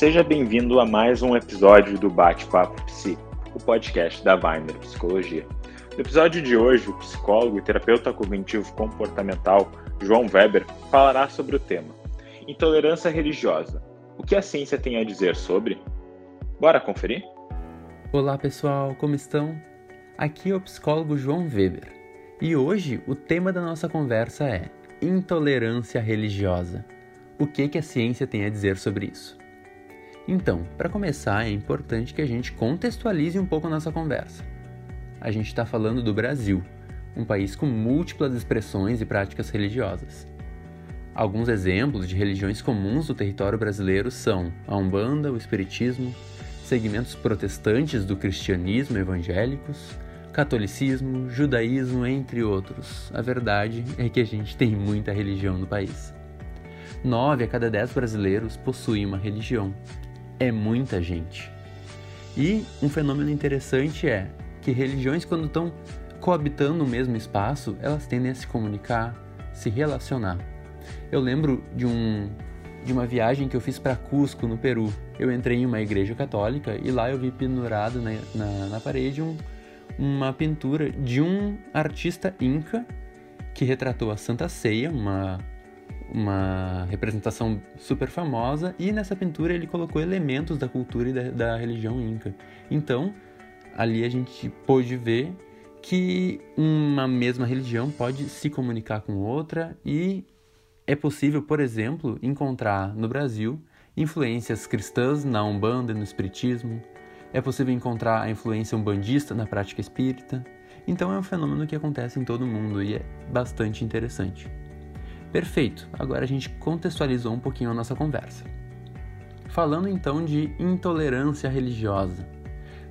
Seja bem-vindo a mais um episódio do Bate-Papo Psi, o podcast da Weiner Psicologia. No episódio de hoje, o psicólogo e terapeuta cognitivo comportamental João Weber falará sobre o tema Intolerância religiosa. O que a ciência tem a dizer sobre? Bora conferir? Olá pessoal, como estão? Aqui é o psicólogo João Weber e hoje o tema da nossa conversa é intolerância religiosa. O que, que a ciência tem a dizer sobre isso? Então, para começar, é importante que a gente contextualize um pouco a nossa conversa. A gente está falando do Brasil, um país com múltiplas expressões e práticas religiosas. Alguns exemplos de religiões comuns do território brasileiro são a Umbanda, o Espiritismo, segmentos protestantes do cristianismo evangélicos, catolicismo, judaísmo, entre outros. A verdade é que a gente tem muita religião no país. Nove a cada dez brasileiros possuem uma religião. É muita gente. E um fenômeno interessante é que religiões, quando estão coabitando no mesmo espaço, elas tendem a se comunicar, se relacionar. Eu lembro de um de uma viagem que eu fiz para Cusco, no Peru. Eu entrei em uma igreja católica e lá eu vi pendurado na, na, na parede um, uma pintura de um artista inca que retratou a Santa Ceia, uma, uma representação super famosa, e nessa pintura ele colocou elementos da cultura e da, da religião inca. Então, ali a gente pôde ver que uma mesma religião pode se comunicar com outra e é possível, por exemplo, encontrar no Brasil influências cristãs na Umbanda e no Espiritismo. É possível encontrar a influência umbandista na prática espírita. Então é um fenômeno que acontece em todo mundo e é bastante interessante. Perfeito, agora a gente contextualizou um pouquinho a nossa conversa. Falando então de intolerância religiosa.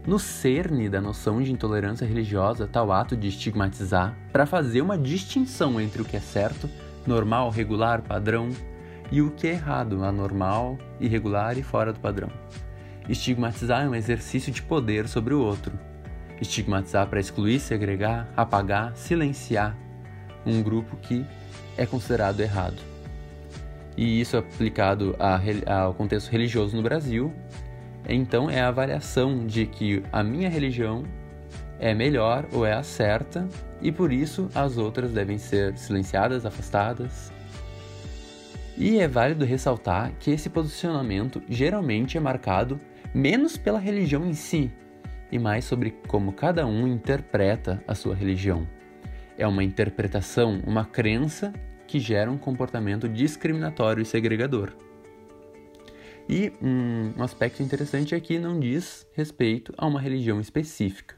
No cerne da noção de intolerância religiosa está o ato de estigmatizar para fazer uma distinção entre o que é certo normal, regular, padrão, e o que é errado, anormal, irregular e fora do padrão. Estigmatizar é um exercício de poder sobre o outro. Estigmatizar para excluir, segregar, apagar, silenciar um grupo que é considerado errado. E isso aplicado ao contexto religioso no Brasil, então é a avaliação de que a minha religião é melhor ou é a certa e por isso as outras devem ser silenciadas, afastadas. E é válido ressaltar que esse posicionamento geralmente é marcado menos pela religião em si e mais sobre como cada um interpreta a sua religião. É uma interpretação, uma crença que gera um comportamento discriminatório e segregador. E um, aspecto interessante é que não diz respeito a uma religião específica.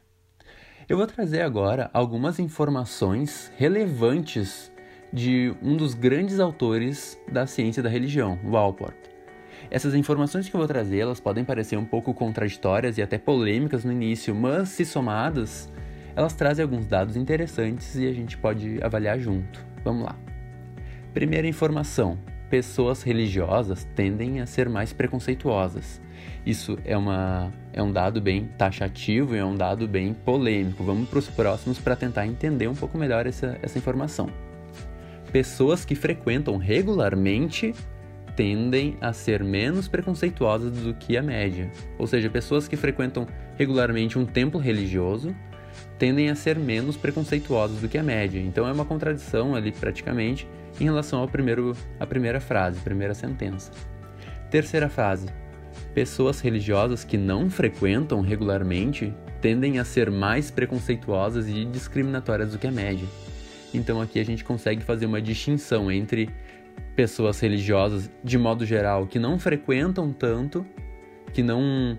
Eu vou trazer agora algumas informações relevantes de um dos grandes autores da ciência da religião, Walport. Essas informações que eu vou trazer, elas podem parecer um pouco contraditórias e até polêmicas no início, mas se somadas, elas trazem alguns dados interessantes e a gente pode avaliar junto. Vamos lá. Primeira informação: pessoas religiosas tendem a ser mais preconceituosas. Isso é, uma, é um dado bem taxativo e é um dado bem polêmico. Vamos para os próximos para tentar entender um pouco melhor essa, essa informação. Pessoas que frequentam regularmente tendem a ser menos preconceituosas do que a média. Ou seja, pessoas que frequentam regularmente um templo religioso tendem a ser menos preconceituosas do que a média. Então é uma contradição ali praticamente em relação ao primeiro, à primeira frase, primeira sentença. Terceira frase: Pessoas religiosas que não frequentam regularmente tendem a ser mais preconceituosas e discriminatórias do que a média. Então aqui a gente consegue fazer uma distinção entre pessoas religiosas de modo geral que não frequentam tanto, que não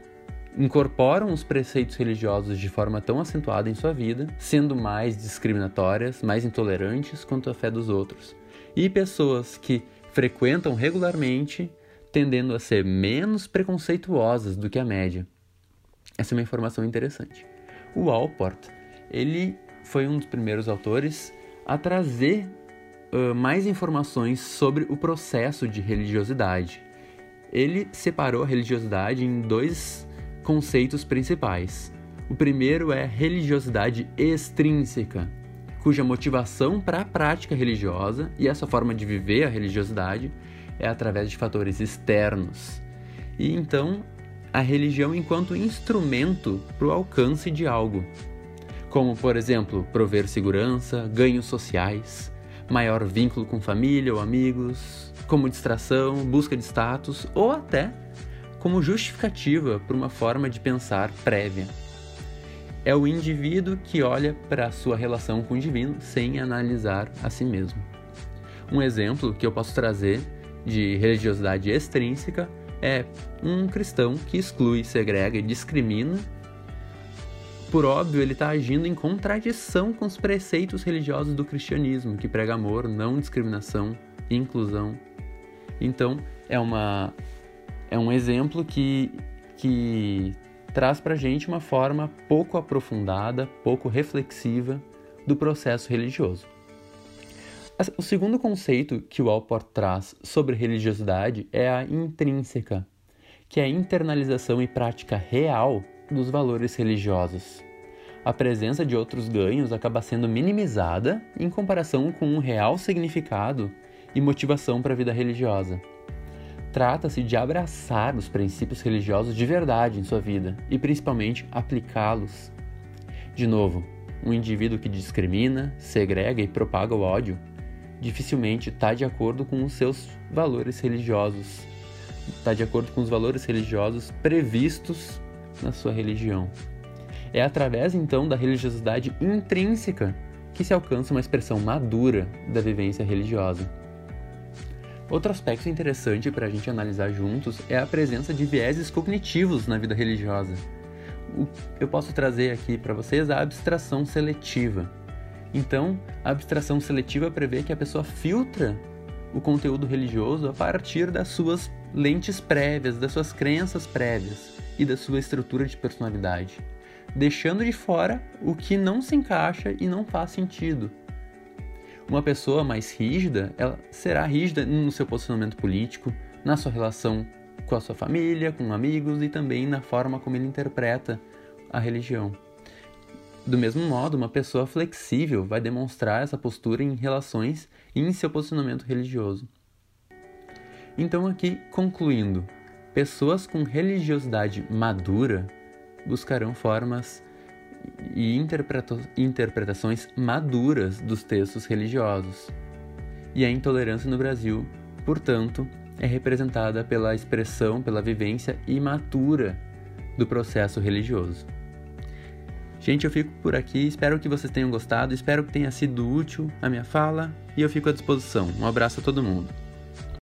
incorporam os preceitos religiosos de forma tão acentuada em sua vida, sendo mais discriminatórias, mais intolerantes quanto à fé dos outros. E pessoas que frequentam regularmente, tendendo a ser menos preconceituosas do que a média. Essa é uma informação interessante. O Alport, ele foi um dos primeiros autores a trazer uh, mais informações sobre o processo de religiosidade. Ele separou a religiosidade em dois conceitos principais. O primeiro é religiosidade extrínseca, cuja motivação para a prática religiosa e essa forma de viver a religiosidade é através de fatores externos. E então a religião enquanto instrumento para o alcance de algo, como por exemplo prover segurança, ganhos sociais, maior vínculo com família ou amigos, como distração, busca de status ou até como justificativa para uma forma de pensar prévia. É o indivíduo que olha para a sua relação com o divino sem analisar a si mesmo. Um exemplo que eu posso trazer de religiosidade extrínseca é um cristão que exclui, segrega e discrimina. Por óbvio, ele está agindo em contradição com os preceitos religiosos do cristianismo, que prega amor, não discriminação, inclusão. Então, é, uma, é um exemplo que, que traz para a gente uma forma pouco aprofundada, pouco reflexiva do processo religioso. O segundo conceito que o Alport traz sobre religiosidade é a intrínseca, que é a internalização e prática real dos valores religiosos. A presença de outros ganhos acaba sendo minimizada em comparação com um real significado e motivação para a vida religiosa. Trata-se de abraçar os princípios religiosos de verdade em sua vida e principalmente aplicá-los. De novo, um indivíduo que discrimina, segrega e propaga o ódio dificilmente está de acordo com os seus valores religiosos, está de acordo com os valores religiosos previstos na sua religião. É através então da religiosidade intrínseca que se alcança uma expressão madura da vivência religiosa. Outro aspecto interessante para a gente analisar juntos é a presença de vieses cognitivos na vida religiosa. Eu posso trazer aqui para vocês a abstração seletiva então, a abstração seletiva prevê que a pessoa filtra o conteúdo religioso a partir das suas lentes prévias, das suas crenças prévias e da sua estrutura de personalidade, deixando de fora o que não se encaixa e não faz sentido. Uma pessoa mais rígida, ela será rígida no seu posicionamento político, na sua relação com a sua família, com amigos e também na forma como ele interpreta a religião. Do mesmo modo, uma pessoa flexível vai demonstrar essa postura em relações e em seu posicionamento religioso. Então, aqui concluindo, pessoas com religiosidade madura buscarão formas e interpretações maduras dos textos religiosos. E a intolerância no Brasil, portanto, é representada pela expressão, pela vivência imatura do processo religioso. Gente, eu fico por aqui, espero que vocês tenham gostado, espero que tenha sido útil a minha fala e eu fico à disposição. Um abraço a todo mundo.